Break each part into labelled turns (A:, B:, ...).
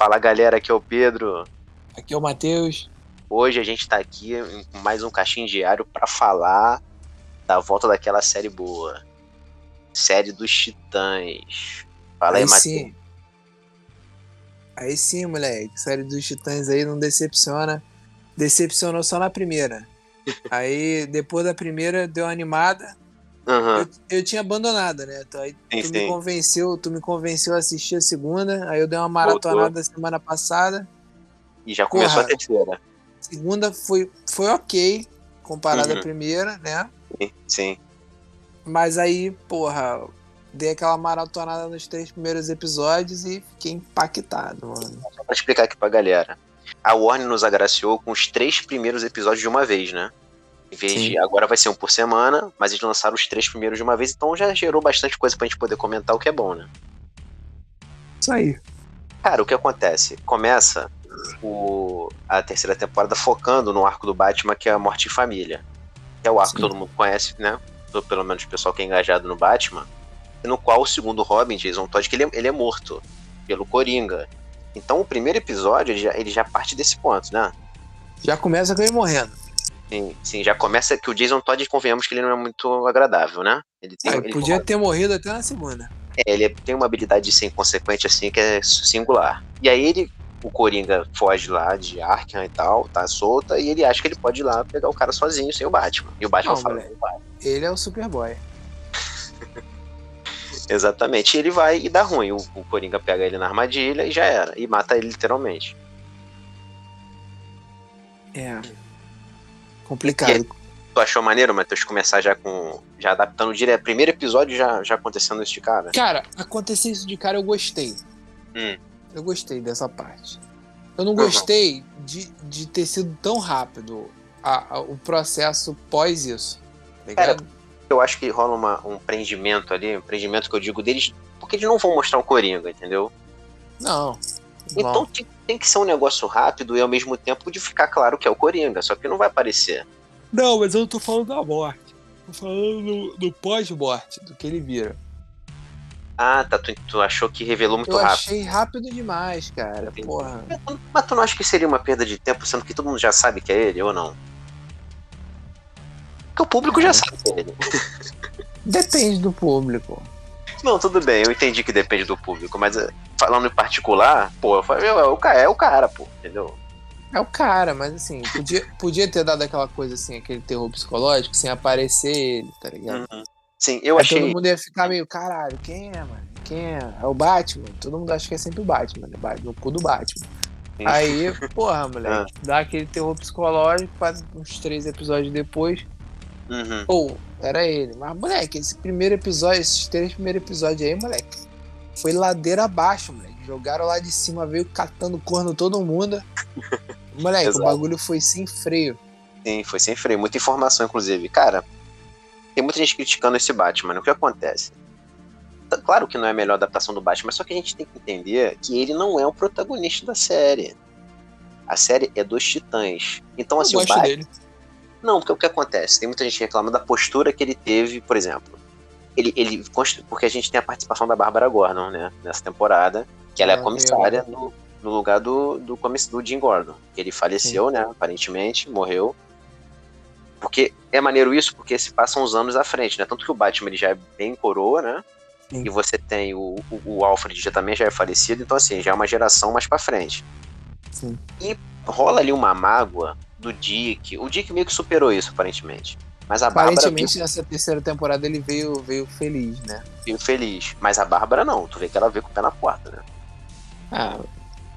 A: Fala galera, aqui é o Pedro.
B: Aqui é o Matheus.
A: Hoje a gente tá aqui com mais um caixinho diário para falar da volta daquela série boa. Série dos Titãs. Fala aí,
B: aí
A: Matheus.
B: Aí sim, moleque. Série dos Titãs aí não decepciona. Decepcionou só na primeira. Aí, depois da primeira, deu uma animada.
A: Uhum.
B: Eu, eu tinha abandonado, né? Tu, aí,
A: Sim,
B: tu
A: sim.
B: me convenceu, tu me convenceu a assistir a segunda. Aí eu dei uma maratonada semana passada.
A: E já começou
B: Porra.
A: a terceira.
B: Segunda foi, foi ok, comparada
A: Uhum.
B: à primeira, né?
A: Sim, Sim.
B: Mas aí, porra, dei aquela maratonada nos três primeiros episódios e fiquei impactado, mano.
A: Só pra explicar aqui pra galera. A Warner nos agraciou com os três primeiros episódios de uma vez, né? Em vez
B: Sim.
A: de. Agora vai ser um por semana, mas eles lançaram os três primeiros de uma vez, então já gerou bastante coisa pra gente poder comentar, o que é bom, né?
B: Isso aí.
A: Cara, o que acontece? Começa o, a terceira temporada focando no arco do Batman, que é a Morte em Família. Que é o arco
B: Sim.
A: que todo mundo conhece, né? Ou Pelo menos o pessoal que é engajado no Batman. No qual o segundo Robin, Jason Todd, que ele é, ele é morto pelo Coringa. Então o primeiro episódio, ele já, ele já parte desse ponto, né?
B: Já começa com ele morrendo.
A: Sim, sim, já começa que o Jason Todd, convenhamos que ele não é muito agradável, né? Ele tem,
B: Ah,
A: ele
B: podia ter morrido até na segunda.
A: É, ele tem uma habilidade de ser inconsequente assim que é singular. E aí ele, o Coringa foge lá de Arkham e tal, tá solta, e ele acha que ele pode ir lá pegar o cara sozinho sem o Batman. E o Batman
B: Não,
A: fala,
B: moleque. Ele é o Superboy.
A: Exatamente. E ele vai e dá ruim. O, o Coringa pega ele na armadilha e já era. E mata ele literalmente.
B: É. Complicado.
A: Tu achou maneiro, Matheus, começar já com. já adaptando direto. Primeiro episódio já, já acontecendo isso de cara?
B: Cara, acontecer isso de cara eu gostei.
A: Hum.
B: Eu gostei dessa parte. Eu não gostei de, de ter sido tão rápido a- a- o processo pós isso. Tá
A: Cara? Eu acho que rola uma- um prendimento ali, um prendimento que eu digo deles, porque eles não vão mostrar o Coringa, entendeu?
B: Não.
A: Então tem, tem que ser um negócio rápido e ao mesmo tempo de ficar claro que é o Coringa, só que não vai aparecer.
B: Não, mas eu não tô falando da morte. Tô falando do, pós-morte, do que ele vira.
A: Ah, tá. Tu, tu achou que revelou muito
B: eu
A: rápido.
B: achei rápido demais, cara.
A: Entendi.
B: Porra.
A: Mas tu não acha que seria uma perda de tempo, sendo que todo mundo já sabe que é ele ou não? Porque o público já sabe que é ele.
B: Depende do público.
A: Não, tudo bem, eu entendi que depende do público, mas eh, falando em particular, pô, eu falei, é o cara, é o cara, pô, entendeu?
B: É o cara, mas assim, podia, podia ter dado aquela coisa assim, aquele terror psicológico, sem aparecer ele, tá ligado?
A: Uhum. Sim, eu
B: Aí
A: achei.
B: todo mundo ia ficar meio, caralho, quem é, mano? Quem é? É o Batman? Todo mundo acha que é sempre o Batman, né? Batman, o cu do Batman.
A: Sim.
B: Aí, porra,
A: Ah.
B: moleque, dá aquele terror psicológico, quase uns três episódios depois,
A: Uhum.
B: pô, era ele. Mas, moleque, esse primeiro episódio, esses três primeiros episódios aí, moleque, foi ladeira abaixo, moleque. Jogaram lá de cima, veio catando corno todo mundo. Moleque, o bagulho foi sem freio.
A: Sim, foi sem freio. Muita informação, inclusive. Cara, tem muita gente criticando esse Batman. né? O que acontece? Claro que não é a melhor adaptação do Batman, mas só que a gente tem que entender que ele não é o protagonista da série. A série é dos Titãs. Então, assim, o Batman.
B: dele.
A: Não, porque o que acontece? Tem muita gente reclamando da postura que ele teve, por exemplo. Ele, ele porque a gente tem a participação da Bárbara Gordon, né? Nessa temporada, que ela é a comissária no, no lugar do, do, do Jim Gordon. Que ele faleceu, né? Aparentemente, morreu. Porque é maneiro isso, porque se passam uns anos à frente, né? Tanto que o Batman ele já é bem coroa, né?
B: Sim.
A: E você tem o, o, o Alfred já também já é falecido, então assim, já é uma geração mais pra frente
B: Sim.
A: rola ali uma mágoa do Dick. O Dick meio que superou isso, aparentemente. Mas a Bárbara
B: Aparentemente, nessa terceira temporada ele veio, veio feliz, né?
A: veio feliz. Mas a Bárbara não. Tu vê que ela veio com o pé na porta, né?
B: Ah,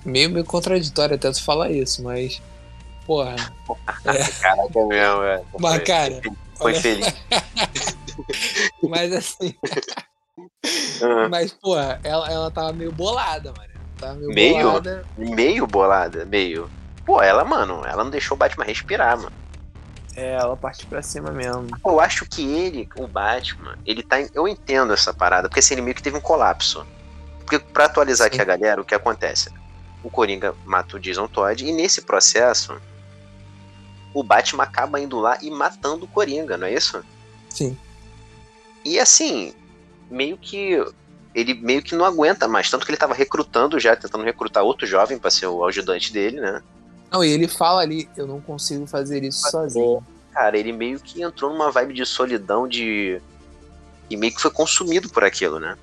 B: meio, meio contraditório até tu falar isso, mas. Porra. É.
A: Caraca, mesmo, é.
B: Mas,
A: Foi-
B: cara,
A: Foi
B: olha-
A: feliz.
B: mas assim.
A: Ah,
B: Mas, porra, ela, ela tava meio bolada, mano. Tava meio,
A: Meio?
B: bolada.
A: meio bolada, meio. Pô, ela, mano, ela não deixou o Batman respirar, mano.
B: É, ela partiu pra cima mesmo.
A: Eu acho que ele, o Batman, ele tá. em- Eu entendo essa parada, porque assim, ele meio que teve um colapso. Porque pra atualizar
B: Sim.
A: aqui a galera, o que acontece? O Coringa mata o Jason Todd, e nesse processo, o Batman acaba indo lá e matando o Coringa, não é isso?
B: Sim.
A: E assim, meio que ele meio que não aguenta mais. Tanto que ele tava recrutando já, tentando recrutar outro jovem para ser o ajudante dele, né?
B: Não, e ele fala ali, eu não consigo fazer isso sozinho.
A: Cara, ele meio que entrou numa vibe de solidão, de. E meio que foi consumido por aquilo, né?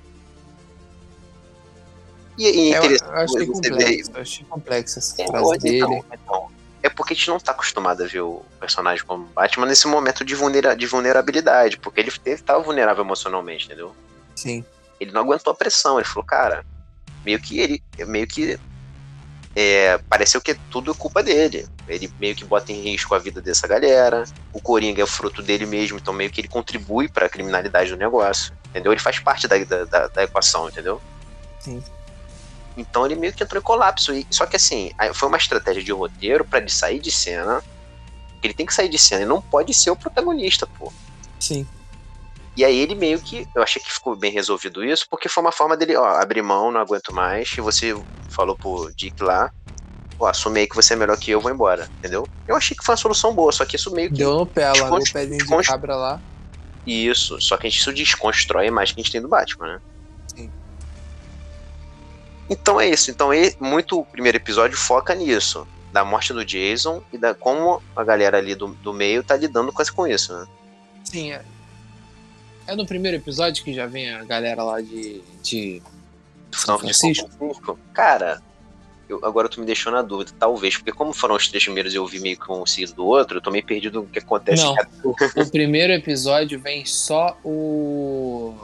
B: E, e é, eu, eu achei complexo, eu achei complexo essa é, frase dele. Então, então,
A: é porque a gente não tá acostumado a ver o personagem como Batman nesse momento de, vulnera de vulnerabilidade, porque ele, ele tava vulnerável emocionalmente, entendeu?
B: Sim.
A: Ele não aguentou a pressão, ele falou, cara, meio que ele, meio que é, pareceu que tudo é culpa dele. Ele meio que bota em risco a vida dessa galera. O Coringa é fruto dele mesmo, então meio que ele contribui para a criminalidade do negócio, entendeu? Ele faz parte da, da, da equação, entendeu?
B: Sim.
A: Então ele meio que entrou em colapso. E, só que assim, foi uma estratégia de roteiro para ele sair de cena. Ele tem que sair de cena, ele não pode ser o protagonista, pô.
B: Sim.
A: E aí ele meio que. Eu achei que ficou bem resolvido isso, porque foi uma forma dele, ó, abrir mão, não aguento mais. E você falou pro Dick lá, ó, assume aí que você é melhor que eu, vou embora, entendeu? Eu achei que foi uma solução boa, só que isso meio que.
B: Deu no pé lá, no pezinho de cabra lá.
A: Isso, só que isso desconstrói a imagem que a gente tem do Batman, né?
B: Sim.
A: Então é isso. Então, muito o primeiro episódio foca nisso. Da morte do Jason e da como a galera ali do, do meio tá lidando com, com isso, né?
B: Sim, é. É no primeiro episódio que já vem a galera lá de. de
A: São Francisco? Francisco? Cara, eu, agora tu me deixou na dúvida, talvez, porque como foram os três primeiros e eu vi meio que um seguido do outro, eu tô meio perdido no que acontece.
B: Não, o, primeiro episódio vem só o.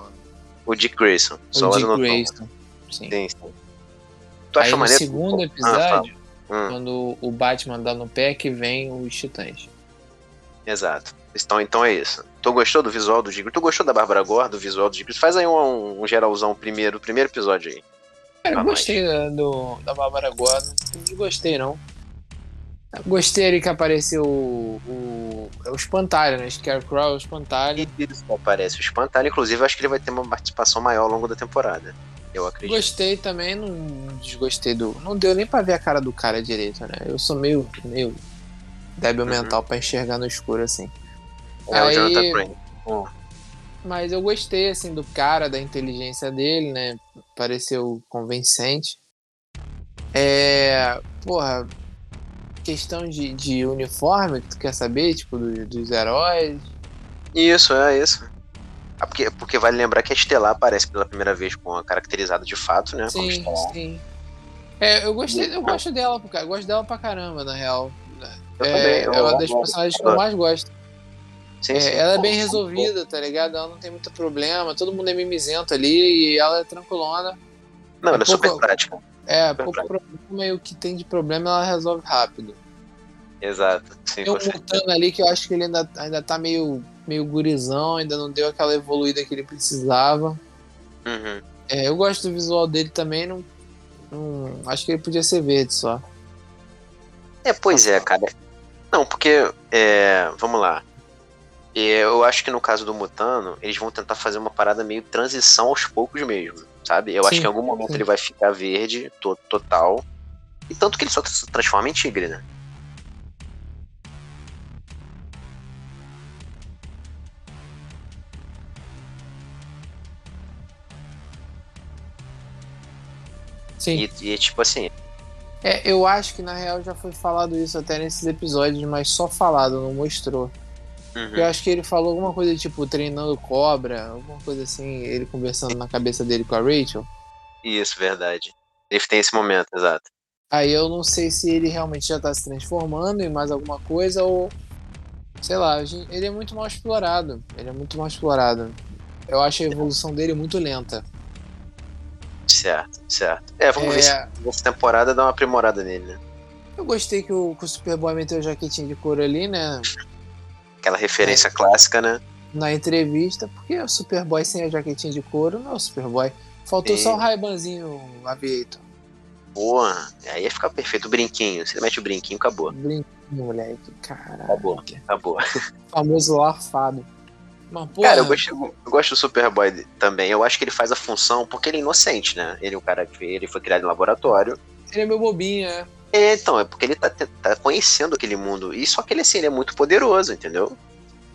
A: O Dick Grayson.
B: O só Dick Grayson. Sim. sim, sim. Tu Aí no maneiro? segundo ah, episódio, ah, quando o Batman dá no pé, que vem os Titãs.
A: Exato. Então, então é isso. Tu gostou do visual do Giggle? Tu gostou da Bárbara Gore, do visual do Giggle? Faz aí um, um geralzão primeiro, primeiro episódio aí.
B: Cara, eu gostei da, do, da Bárbara Gore. Não gostei, não. Gostei ali que apareceu o, o, é o Espantalho, né? Scarecrow, o Espantalho.
A: Isso aparece o Espantalho. Inclusive, acho que ele vai ter uma participação maior ao longo da temporada. Eu acredito.
B: Gostei também, não desgostei do. Não deu nem pra ver a cara do cara direito, né? Eu sou meio, meio débil uhum. mental pra enxergar no escuro assim.
A: É Aí, o Jonathan oh.
B: Mas eu gostei, assim, do cara, da inteligência dele, né? Pareceu convincente. É. Porra. Questão de, de uniforme que tu quer saber, tipo, do, dos heróis.
A: Isso, é isso. Ah, porque, porque vale lembrar que a Estelar aparece pela primeira vez com a caracterizada de fato, né?
B: Sim, sim. É, eu gostei, eu gosto dela, eu gosto dela pra caramba, na real. Eu é, também, eu, é uma das personagens que eu mais gosto. Sim, é, sim. Ela é bem resolvida, tá ligado? Ela não tem muito problema, todo mundo é mimizento ali e ela é tranquilona.
A: Não, é ela é pouco, super prática.
B: É, super pouco prática. problema e o que tem de problema ela resolve rápido.
A: Exato. Sim,
B: tem um Mutano ali que eu acho que ele ainda, ainda tá meio, meio gurizão, ainda não deu aquela evoluída que ele precisava.
A: Uhum.
B: É, eu gosto do visual dele também, não, não, acho que ele podia ser verde só.
A: É, pois é, cara. Não, porque, é, vamos lá. Eu acho que no caso do Mutano, eles vão tentar fazer uma parada meio transição aos poucos mesmo, sabe? Eu sim, acho que em algum momento sim. ele vai ficar verde, to total. E tanto que ele só se transforma em tigre, né?
B: Sim.
A: E, e tipo assim.
B: É, eu acho que na real já foi falado isso até nesses episódios, mas só falado, não mostrou. Uhum. Eu acho que ele falou alguma coisa tipo treinando cobra, alguma coisa assim, ele conversando na cabeça dele com a Rachel.
A: Isso, verdade. Ele tem esse momento, exato.
B: Aí eu não sei se ele realmente já tá se transformando em mais alguma coisa ou. Sei lá, ele é muito mal explorado. Ele é muito mal explorado. Eu acho a evolução dele muito lenta.
A: Certo, certo. É, vamos é... ver se essa temporada dá uma aprimorada nele, né?
B: Eu gostei que o, que o Superboy meteu o jaquetinho de couro ali, né?
A: Aquela referência é. clássica, né?
B: Na entrevista, porque o Superboy sem a jaquetinha de couro não é o Superboy. Faltou e... só o Raibanzinho Aviator.
A: Boa, aí ia ficar perfeito. O brinquinho, você mete o brinquinho, acabou.
B: Brinquinho, moleque, caralho.
A: Acabou, acabou.
B: famoso larfado.
A: Mas, porra, Cara, eu gosto, eu gosto do Superboy também. Eu acho que ele faz a função porque ele é inocente, né? Ele é um cara que ele foi criado em laboratório.
B: Ele é meu bobinho, é.
A: É, então, é porque ele tá, tá conhecendo aquele mundo. E só que ele, assim, ele é muito poderoso, entendeu?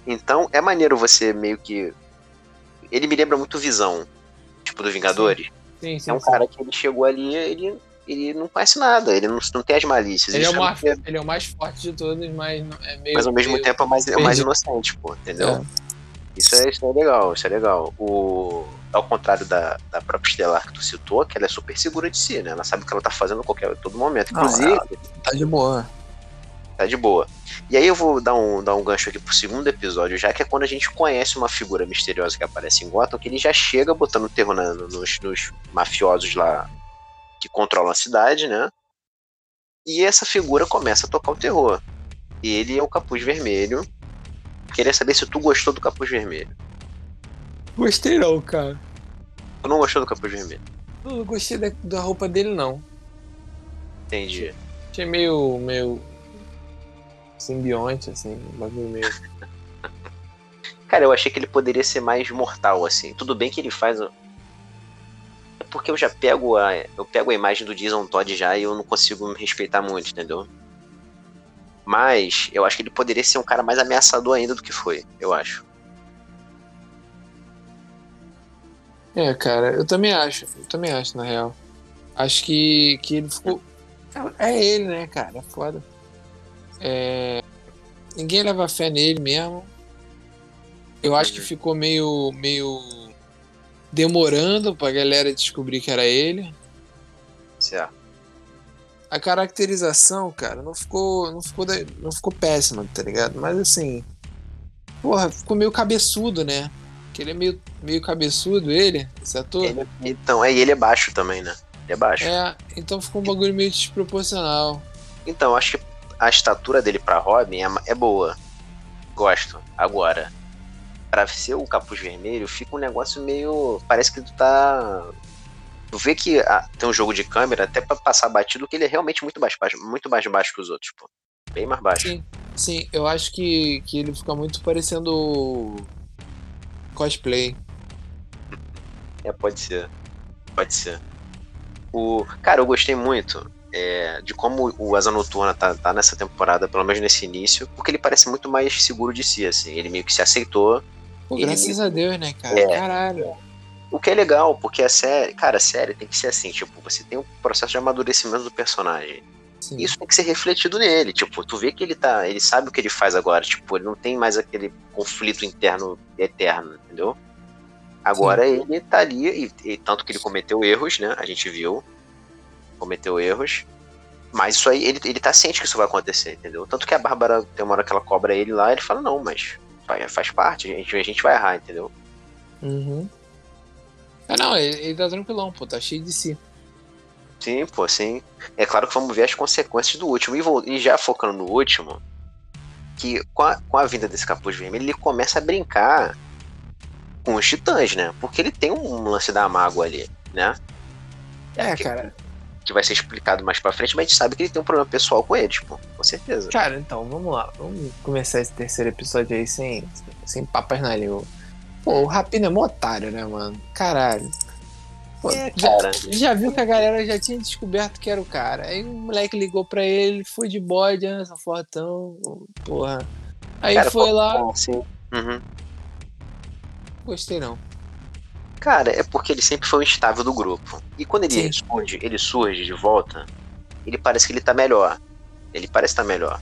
A: Então, é maneiro você meio que. Ele me lembra muito visão. tipo do Vingadores.
B: Sim, sim,
A: é um
B: sim.
A: cara que ele chegou ali, ele, ele não conhece nada, ele não, não tem as malícias.
B: Ele, é
A: Isso
B: o mais, ele é o mais forte de todos, mas é meio.
A: mas ao mesmo
B: meio
A: tempo é mais, é mais inocente, pô, entendeu?
B: É.
A: Isso, é, isso é legal, isso é legal. O, ao contrário da, da própria Estelar que tu citou, que ela é super segura de si, né? Ela sabe o que ela tá fazendo a qualquer todo momento.
B: Não,
A: Inclusive,
B: ela- Tá de boa.
A: tá de boa. E aí eu vou dar um, dar um gancho aqui pro segundo episódio, já que é quando a gente conhece uma figura misteriosa que aparece em Gotham, que ele já chega botando terror na- nos, nos mafiosos lá que controlam a cidade, né? E essa figura começa a tocar o terror. Ele é o Capuz Vermelho. Queria saber se tu gostou do Capuz Vermelho.
B: Gostei não, cara.
A: Tu não gostou do Capuz Vermelho?
B: Eu não gostei da, da roupa dele, não.
A: Entendi.
B: Achei meio. meio. simbionte, assim, um bagulho meio.
A: Cara, eu achei que ele poderia ser mais mortal, assim. Tudo bem que ele faz. É porque eu já pego a. Eu pego a imagem do Jason Todd já e eu não consigo me respeitar muito, entendeu? Mas eu acho que ele poderia ser um cara mais ameaçador ainda do que foi, eu acho.
B: É, cara, eu também acho. Eu também acho, na real. Acho que, que ele ficou. É é ele, né, cara? É foda. É... Ninguém leva fé nele mesmo. Eu acho que
A: Uhum.
B: ficou meio. meio. demorando pra galera descobrir que era ele.
A: Certo.
B: A caracterização, cara, não ficou. não ficou, não ficou péssima, tá ligado? Mas assim. Porra, ficou meio cabeçudo, né? Que ele é meio, meio cabeçudo, ele, esse ator.
A: Ele- então, é, e ele é baixo também, né? Ele é baixo.
B: É, então ficou um bagulho meio desproporcional.
A: Então, acho que a estatura dele pra Robin é, é boa. Gosto. Agora, pra ser o capuz vermelho, fica um negócio meio. Parece que tu tá. Tu vê que ah, tem um jogo de câmera, até pra passar batido, que ele é realmente muito mais baixo, muito mais baixo que os outros, pô. Bem mais baixo.
B: Sim, sim, eu acho que, que ele fica muito parecendo cosplay.
A: É, pode ser. Pode ser. O... Cara, eu gostei muito é, de como o Asa Noturna tá, tá nessa temporada, pelo menos nesse início, porque ele parece muito mais seguro de si, assim. Ele meio que se aceitou.
B: Pô, graças a Deus, né, cara?
A: É.
B: Caralho.
A: O que é legal, porque a série, cara, a série tem que ser assim, tipo, você tem um processo de amadurecimento do personagem.
B: Sim.
A: Isso tem que ser refletido nele, tipo, tu vê que ele tá, ele sabe o que ele faz agora, tipo, ele não tem mais aquele conflito interno eterno, entendeu? Agora ele tá ali, e, e tanto que ele cometeu erros, né? A gente viu. Cometeu erros. Mas isso aí, ele, ele tá ciente que isso vai acontecer, entendeu? Tanto que a Bárbara, tem uma hora que ela cobra ele lá, ele fala, não, mas faz, faz parte, a gente, a gente vai errar, entendeu?
B: Uhum. Ah, não, ele, ele tá tranquilão, pô, tá cheio de si.
A: Sim, pô, sim. É claro que vamos ver as consequências do último. E, vol- e já focando no último, que com a, com a vinda desse capuz vermelho, ele começa a brincar com os titãs, né? Porque ele tem um lance da mágoa ali, né?
B: É,
A: que,
B: cara.
A: que vai ser explicado mais pra frente, mas a gente sabe que ele tem um problema pessoal com eles, pô. Com certeza.
B: Cara, então, vamos lá. Vamos começar esse terceiro episódio aí sem, sem papas na língua. Pô, o Rapino é mó otário, né, mano? Caralho. Pô,
A: É,
B: já,
A: cara.
B: já viu que a galera já tinha descoberto que era o cara. Aí o moleque ligou pra ele, foi de bode, ah, seu fortão, porra. Aí
A: Cara,
B: foi lá,
A: Sim. Uhum.
B: gostei não.
A: Cara, é porque ele sempre foi o instável do grupo. E quando ele
B: Sim.
A: surge, ele surge de volta, ele parece que ele tá melhor. Ele parece estar melhor.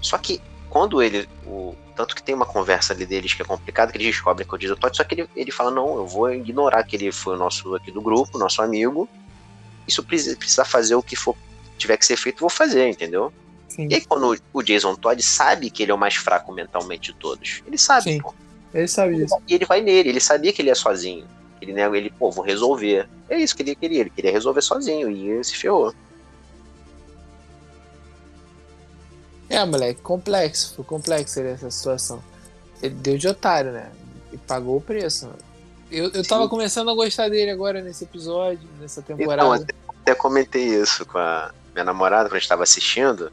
A: Só que quando ele. O, tanto que tem uma conversa ali deles que é complicada, que eles descobrem que é o Diesel Todd, só que ele, ele fala, não, eu vou ignorar que ele foi o nosso aqui do grupo, nosso amigo. Isso precisa, precisa fazer o que for tiver que ser feito, vou fazer, entendeu?
B: Sim.
A: E aí quando o Jason Todd sabe que ele é o mais fraco mentalmente de todos. Ele sabe,
B: Sim.
A: pô.
B: Ele sabe disso.
A: E ele vai nele, ele sabia que ele ia sozinho. Ele, né, ele, pô, vou resolver. É isso que ele queria, ele queria resolver sozinho e se ferrou.
B: É, moleque, complexo, foi complexo essa situação. Ele deu de otário, né? E pagou o preço. mano. Eu, eu tava
A: Sim.
B: começando a gostar dele agora nesse episódio, nessa
A: Então,
B: temporada.
A: até, até comentei isso com a minha namorada quando a gente tava assistindo.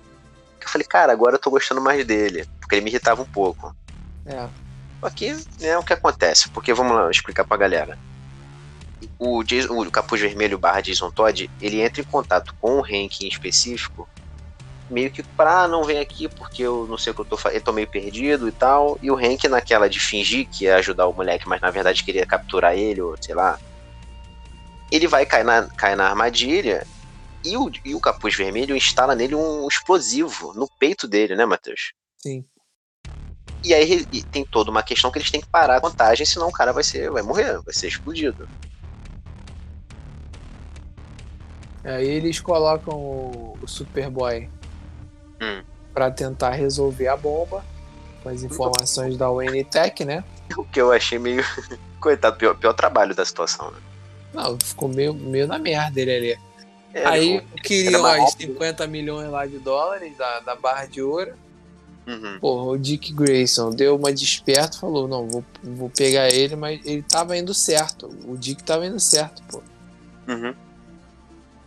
A: Que eu falei, cara, agora eu tô gostando mais dele. Porque ele me irritava um pouco.
B: É.
A: Aqui, né, o que acontece? Porque vamos lá explicar pra galera. O, Jason, o Capuz Vermelho barra Jason Todd, ele entra em contato com o Hank em específico, meio que pra "Ah, não vem aqui porque eu não sei o que eu tô fazendo, eu tô meio perdido e tal. E o Hank naquela de fingir que ia ajudar o moleque, mas na verdade queria capturar ele, ou sei lá, ele vai cair na, cair na armadilha e o, e o capuz vermelho instala nele um explosivo no peito dele, né, Matheus?
B: Sim.
A: E aí e tem toda uma questão que eles têm que parar a contagem, senão o cara vai ser, vai morrer, vai ser explodido.
B: Aí eles colocam o Superboy hum. para tentar resolver a bomba com as informações da UNTech, né?
A: O que eu achei meio. Coitado, pior, pior trabalho da situação, né?
B: Não, ficou meio, meio na merda ele ali. É, Aí queriam as 50 milhões lá de dólares da, da barra de ouro. Uhum. Porra, o Dick Grayson deu uma desperto falou: Não, vou, vou pegar ele, mas ele tava indo certo. O Dick tava indo certo, pô.
A: Uhum.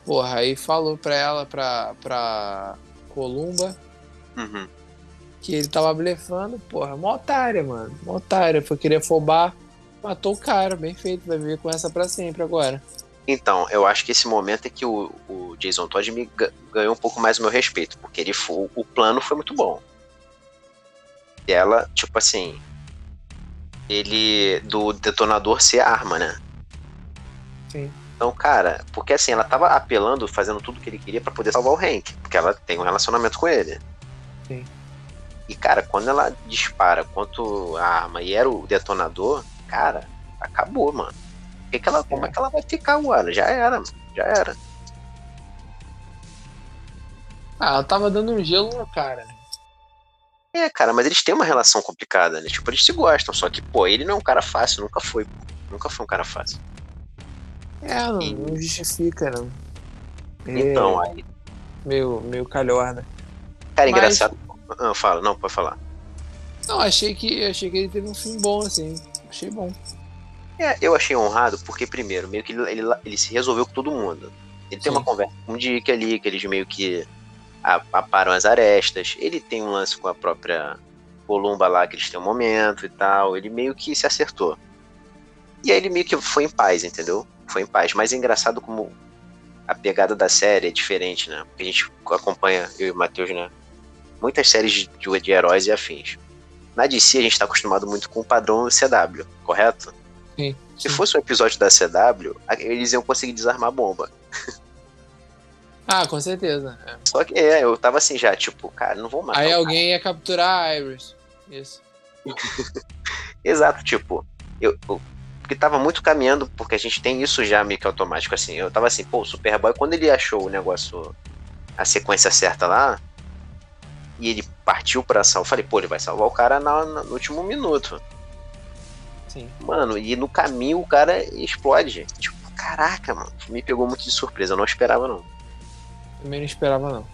B: Porra, aí falou pra ela, pra, pra Columba,
A: uhum.
B: que ele tava blefando. Porra, mó otária, mano. Mó otária. Foi querer afobar, matou o cara. Bem feito, vai viver com essa pra sempre agora.
A: Então, eu acho que esse momento é que o, o Jason Todd me ganhou um pouco mais o meu respeito, porque ele foi, o plano foi muito bom. E ela, tipo assim, ele do detonador ser arma, né?
B: Sim.
A: Então, cara, porque assim, ela tava apelando, fazendo tudo que ele queria para poder salvar o Hank, porque ela tem um relacionamento com ele.
B: Sim.
A: E, cara, quando ela dispara quanto a arma e era o detonador, cara, acabou, mano. Que que ela, como é que ela vai ficar agora? Já era, já era.
B: Ah, ela tava dando um gelo no cara, né?
A: É, cara, mas eles têm uma relação complicada, né? Tipo, eles se gostam, só que, pô, ele não é um cara fácil, nunca foi, pô. Nunca foi um cara fácil.
B: É, não, e... não justifica, não.
A: Então, é aí.
B: Meio, meio calhorda.
A: Cara, mas... engraçado. Ah, fala, não, pode falar.
B: Não, achei que, achei que ele teve um fim bom, assim. Achei bom.
A: É, eu achei honrado porque, primeiro, meio que ele, ele, ele se resolveu com todo mundo. Ele Sim. tem uma conversa com o Dick ali, que eles meio que aparam as arestas. Ele tem um lance com a própria Columba lá, que eles têm um momento e tal. Ele meio que se acertou. E aí ele meio que foi em paz, entendeu? Foi em paz. Mas é engraçado como a pegada da série é diferente, né? Porque a gente acompanha, eu e o Matheus, né? Muitas séries de, de heróis e afins. Na DC a gente tá acostumado muito com o padrão CW, correto?
B: Sim.
A: Se fosse um episódio da CW, eles iam conseguir desarmar a bomba.
B: Ah, com certeza. É.
A: Só que é, eu tava assim já, tipo, cara, não vou matar.
B: Aí alguém ia capturar a Iris. Isso.
A: Exato, tipo, eu, eu, porque tava muito caminhando, porque a gente tem isso já meio que automático, assim. Eu tava assim, pô, o Superboy, quando ele achou o negócio, a sequência certa lá, e ele partiu pra eu falei, pô, ele vai salvar o cara na, na, no último minuto.
B: Sim.
A: Mano, e no caminho o cara explode. Tipo, caraca, mano. Me pegou muito de surpresa, eu não esperava, não.
B: Também não esperava, não.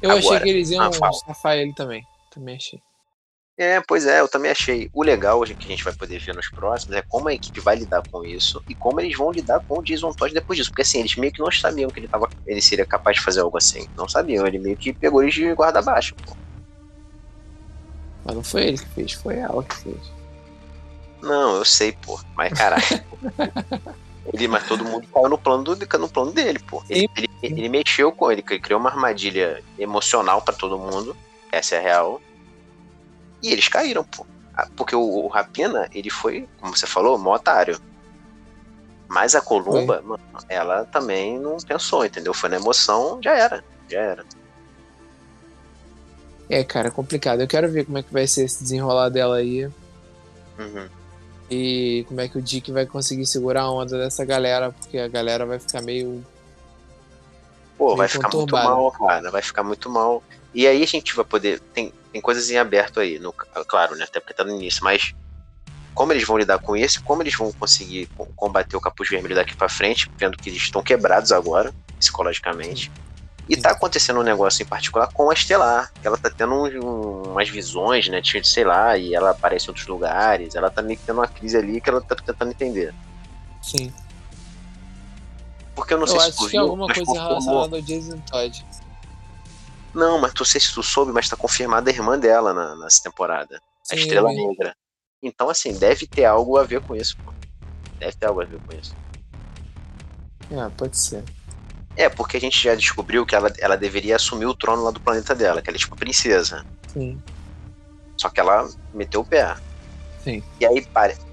B: Eu Agora, achei que eles iam ah, safar ele também. Também achei.
A: É, pois é, eu também achei. O legal que a gente vai poder ver nos próximos é como a equipe vai lidar com isso e como eles vão lidar com o Jason Todd depois disso. Porque assim, eles meio que não sabiam que ele, tava, ele seria capaz de fazer algo assim. Não sabiam, ele meio que pegou eles de guarda baixo, pô.
B: Mas não foi ele que fez, foi ela que fez.
A: Não, eu sei, pô. Mas caralho. ele, mas todo mundo caiu no plano, do, no plano dele, pô. Ele, ele, ele mexeu com ele, criou uma armadilha emocional para todo mundo. Essa é a real. E eles caíram, pô. Ah, porque o, o Rapina, ele foi, como você falou, mó otário. Mas a Columba, mano, ela também não pensou, entendeu? Foi na emoção, já era. Já era.
B: É, cara, complicado. Eu quero ver como é que vai ser esse desenrolar dela aí.
A: Uhum.
B: E como é que o Dick vai conseguir segurar a onda dessa galera, porque a galera vai ficar meio.
A: Pô, meio vai ficar muito mal, cara. Vai ficar muito mal. E aí a gente vai poder. Tem, tem coisas em aberto aí, no, claro, né? Até porque tá no início, mas como eles vão lidar com isso, como eles vão conseguir combater o capuz vermelho daqui para frente, vendo que eles estão quebrados agora, psicologicamente. E tá acontecendo um negócio em particular com a Estelar, que ela tá tendo um, umas visões, né, de sei lá, e ela aparece em outros lugares, ela tá meio que tendo uma crise ali que ela tá tentando entender.
B: Sim.
A: Porque eu não
B: eu
A: sei
B: se tu viu, alguma coisa relacionada ao Jason Todd.
A: Não, mas tu sei se tu soube, mas tá confirmada a irmã dela na, nessa temporada. Sim, a Estrela Negra. Então, assim, deve ter algo a ver com isso, pô. Deve ter algo a ver com isso.
B: É, pode ser.
A: É, porque a gente já descobriu que ela, ela deveria assumir o trono lá do planeta dela, que ela é tipo princesa.
B: Sim.
A: Só que ela meteu o pé.
B: Sim.
A: E aí,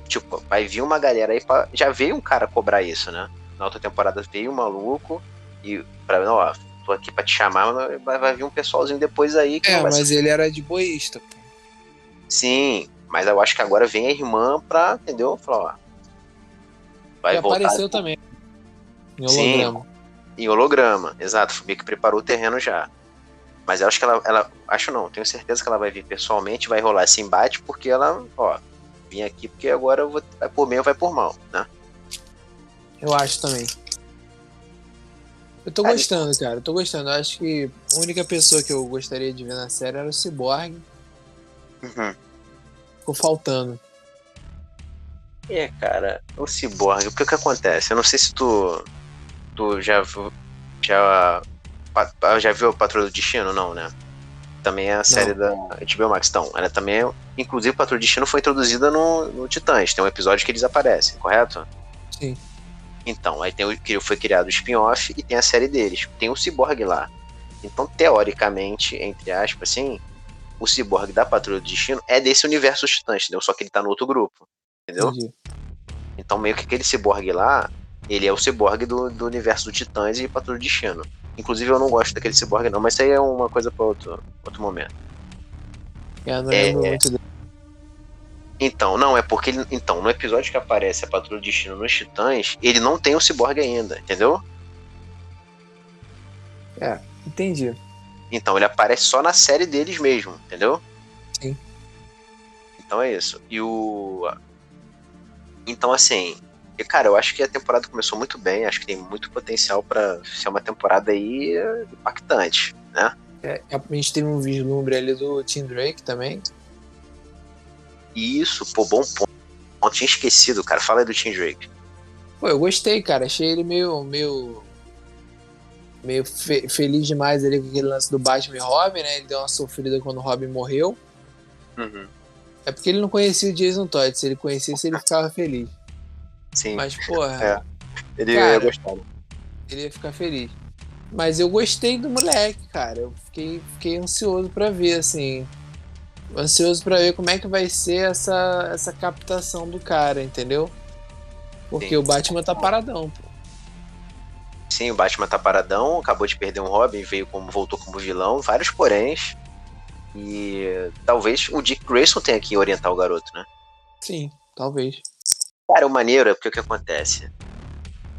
A: tipo, vai vir uma galera aí pra. Já veio um cara cobrar isso, né? Na outra temporada veio um maluco e pra não, ó, tô aqui pra te chamar, mas vai, vai vir um pessoalzinho depois aí
B: É, mas ser... ele era de boísta, pô.
A: Sim, mas eu acho que agora vem a irmã pra, entendeu? Falar, ó.
B: Vai que voltar. apareceu também.
A: Em holograma. Sim, em holograma, exato. O que preparou o terreno já. Mas eu acho que ela, ela. Acho não, tenho certeza que ela vai vir pessoalmente, vai rolar esse embate, porque ela, ó, vim aqui porque agora eu vou, vai por bem ou vai por mal, né?
B: Eu acho também. Eu tô gostando, cara. Eu tô gostando. Eu acho que a única pessoa que eu gostaria de ver na série era o Cyborg. Uhum. Ficou faltando.
A: É, cara, o Cyborg, o que que acontece? Eu não sei se tu tu já já já viu o Patrulha do Destino, não, né? Também é a série não. da HBO Max. Então, ela também é, inclusive o Patrulha do Destino foi introduzida no, no Titãs. Tem um episódio que eles aparecem, correto?
B: Sim.
A: Então, aí tem o, foi criado o spin-off e tem a série deles. Tem o Cyborg lá. Então, teoricamente, entre aspas, assim, o Cyborg da Patrulha do Destino é desse universo Titãs, entendeu? Só que ele tá no outro grupo, entendeu? Entendi. Então, meio que aquele Cyborg lá, ele é o Cyborg do, do universo do Titãs e Patrulha do Destino. Inclusive, eu não gosto daquele Cyborg, não, mas isso aí é uma coisa para outro, outro momento.
B: Eu não é, muito dele.
A: Então, não, é porque ele, então, no episódio que aparece a Patrulha de Destino nos Titãs, ele não tem o Cyborg ainda, entendeu?
B: É, entendi.
A: Então, ele aparece só na série deles mesmo, entendeu?
B: Sim.
A: Então é isso. E o. Então, assim. Cara, eu acho que a temporada começou muito bem, acho que tem muito potencial para ser uma temporada aí impactante, né?
B: É, a gente teve um vislumbre ali do Tim Drake também,
A: isso, pô, bom ponto. tinha esquecido, cara. Fala aí do Tim Drake.
B: Pô, eu gostei, cara. Achei ele meio. meio. meio fe feliz demais ali com aquele lance do Batman e Robin, né? Ele deu uma sofrida quando o Robin morreu.
A: Uhum.
B: É porque ele não conhecia o Jason Todd. Se ele conhecesse, ele ficava feliz.
A: Sim.
B: Mas, porra.
A: É. Ele cara, ia gostar.
B: Ele ia ficar feliz. Mas eu gostei do moleque, cara. Eu fiquei, fiquei ansioso para ver, assim ansioso para ver como é que vai ser essa, essa captação do cara, entendeu? Porque Sim. o Batman tá paradão, pô.
A: Sim, o Batman tá paradão, acabou de perder um Robin, veio como voltou como vilão, vários poréns. E talvez o Dick Grayson tenha que orientar o garoto, né?
B: Sim, talvez.
A: Cara, o maneiro é porque o que acontece?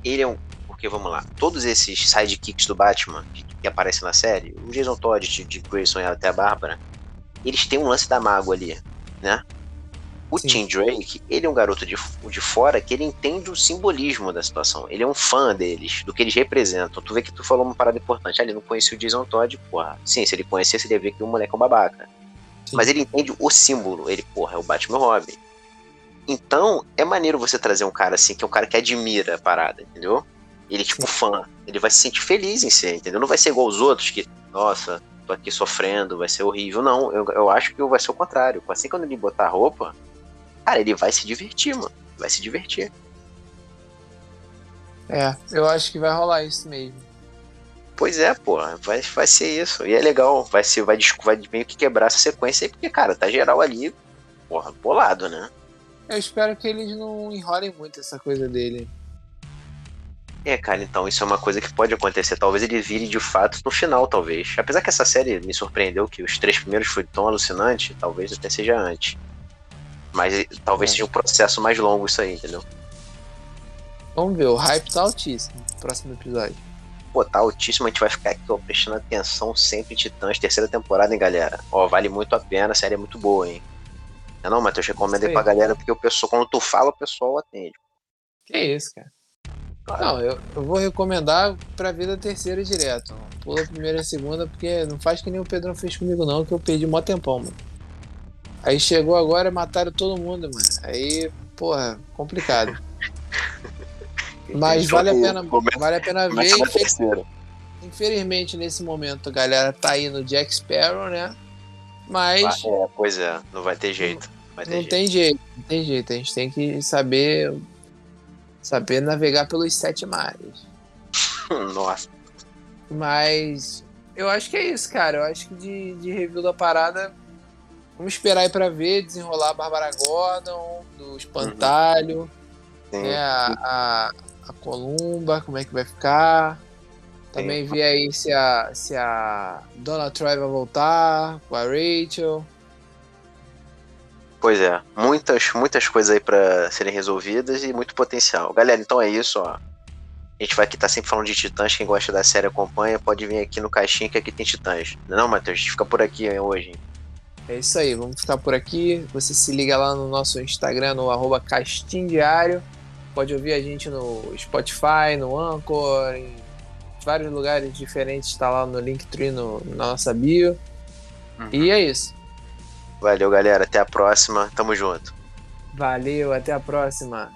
A: Ele é um. Porque vamos lá, todos esses sidekicks do Batman que, que aparecem na série, o Jason Todd, o Dick Grayson e até a Bárbara, eles têm um lance da mágoa ali, né? O Sim. Tim Drake, ele é um garoto de, de fora que ele entende o simbolismo da situação. Ele é um fã deles, do que eles representam. Tu vê que tu falou uma parada importante. Ah, ele não conhecia o Jason Todd, porra. Sim, se ele conhecesse, ele ia ver que o moleque é um babaca. Sim. Mas ele entende o símbolo. Ele, porra, é o Batman Robin. Então, é maneiro você trazer um cara assim, que é um cara que admira a parada, entendeu? Ele, tipo, Sim. fã. Ele vai se sentir feliz em ser, entendeu? Não vai ser igual os outros que, nossa, tô aqui sofrendo, vai ser horrível. Não, eu, eu acho que vai ser o contrário. Assim quando ele botar a roupa, cara, ele vai se divertir, mano. Vai se divertir.
B: É, eu acho que vai rolar isso mesmo.
A: Pois é, pô, vai, vai ser isso. E é legal, vai ser, vai, vai meio que quebrar essa sequência aí, porque, cara, tá geral ali, porra, bolado, né?
B: Eu espero que eles não enrolem muito essa coisa dele.
A: É, cara, então isso é uma coisa que pode acontecer. Talvez ele vire de fato no final, talvez. Apesar que essa série me surpreendeu que os três primeiros foi tão alucinante, talvez até seja antes. Mas eh, talvez é. seja um processo mais longo isso aí, entendeu?
B: Vamos ver, o hype tá altíssimo. Próximo episódio.
A: Pô, tá altíssimo, a gente vai ficar aqui, ó, prestando atenção sempre em Titãs, terceira temporada, hein, galera? Ó, vale muito a pena, a série é muito boa, hein? Não, não Matheus, recomendo aí pra galera, porque o pessoal, quando tu fala, o pessoal atende.
B: Que isso, cara. Não, eu, eu vou recomendar pra vida terceira direto. Pula a primeira e a segunda, porque não faz que nem o Pedrão fez comigo, não, que eu perdi mó tempão, mano. Aí chegou agora, mataram todo mundo, mano. Aí, porra, complicado. Mas vale a pena, vale a pena ver. Infelizmente, nesse momento, a galera tá aí no Jack Sparrow, né? Mas.
A: É, pois é, não vai ter jeito. Vai ter
B: não
A: jeito.
B: tem jeito, não tem jeito. A gente tem que saber Saber navegar pelos sete mares.
A: Nossa.
B: Mas eu acho que é isso, cara. Eu acho que de, de review da parada Vamos esperar aí pra ver, desenrolar a Bárbara Gordon, do Espantalho, uhum. né, a, a, a, Columba, como é que vai ficar. Também Sim. ver aí se a, se a Dona Troy vai voltar, com a Rachel.
A: Pois é, muitas, muitas coisas aí para serem resolvidas e muito potencial. Galera, então é isso, ó. A gente vai aqui tá sempre falando de Titãs. Quem gosta da série acompanha, pode vir aqui no caixinha que aqui tem Titãs. Não, não Matheus? A gente fica por aqui hoje.
B: É isso aí, vamos ficar por aqui. Você se liga lá no nosso Instagram, no arroba Diário. Pode ouvir a gente no Spotify, no Anchor, em vários lugares diferentes. Está lá no Linktree, no, na nossa bio. Uhum. E é isso.
A: Valeu, galera. Até a próxima. Tamo junto.
B: Valeu, até a próxima.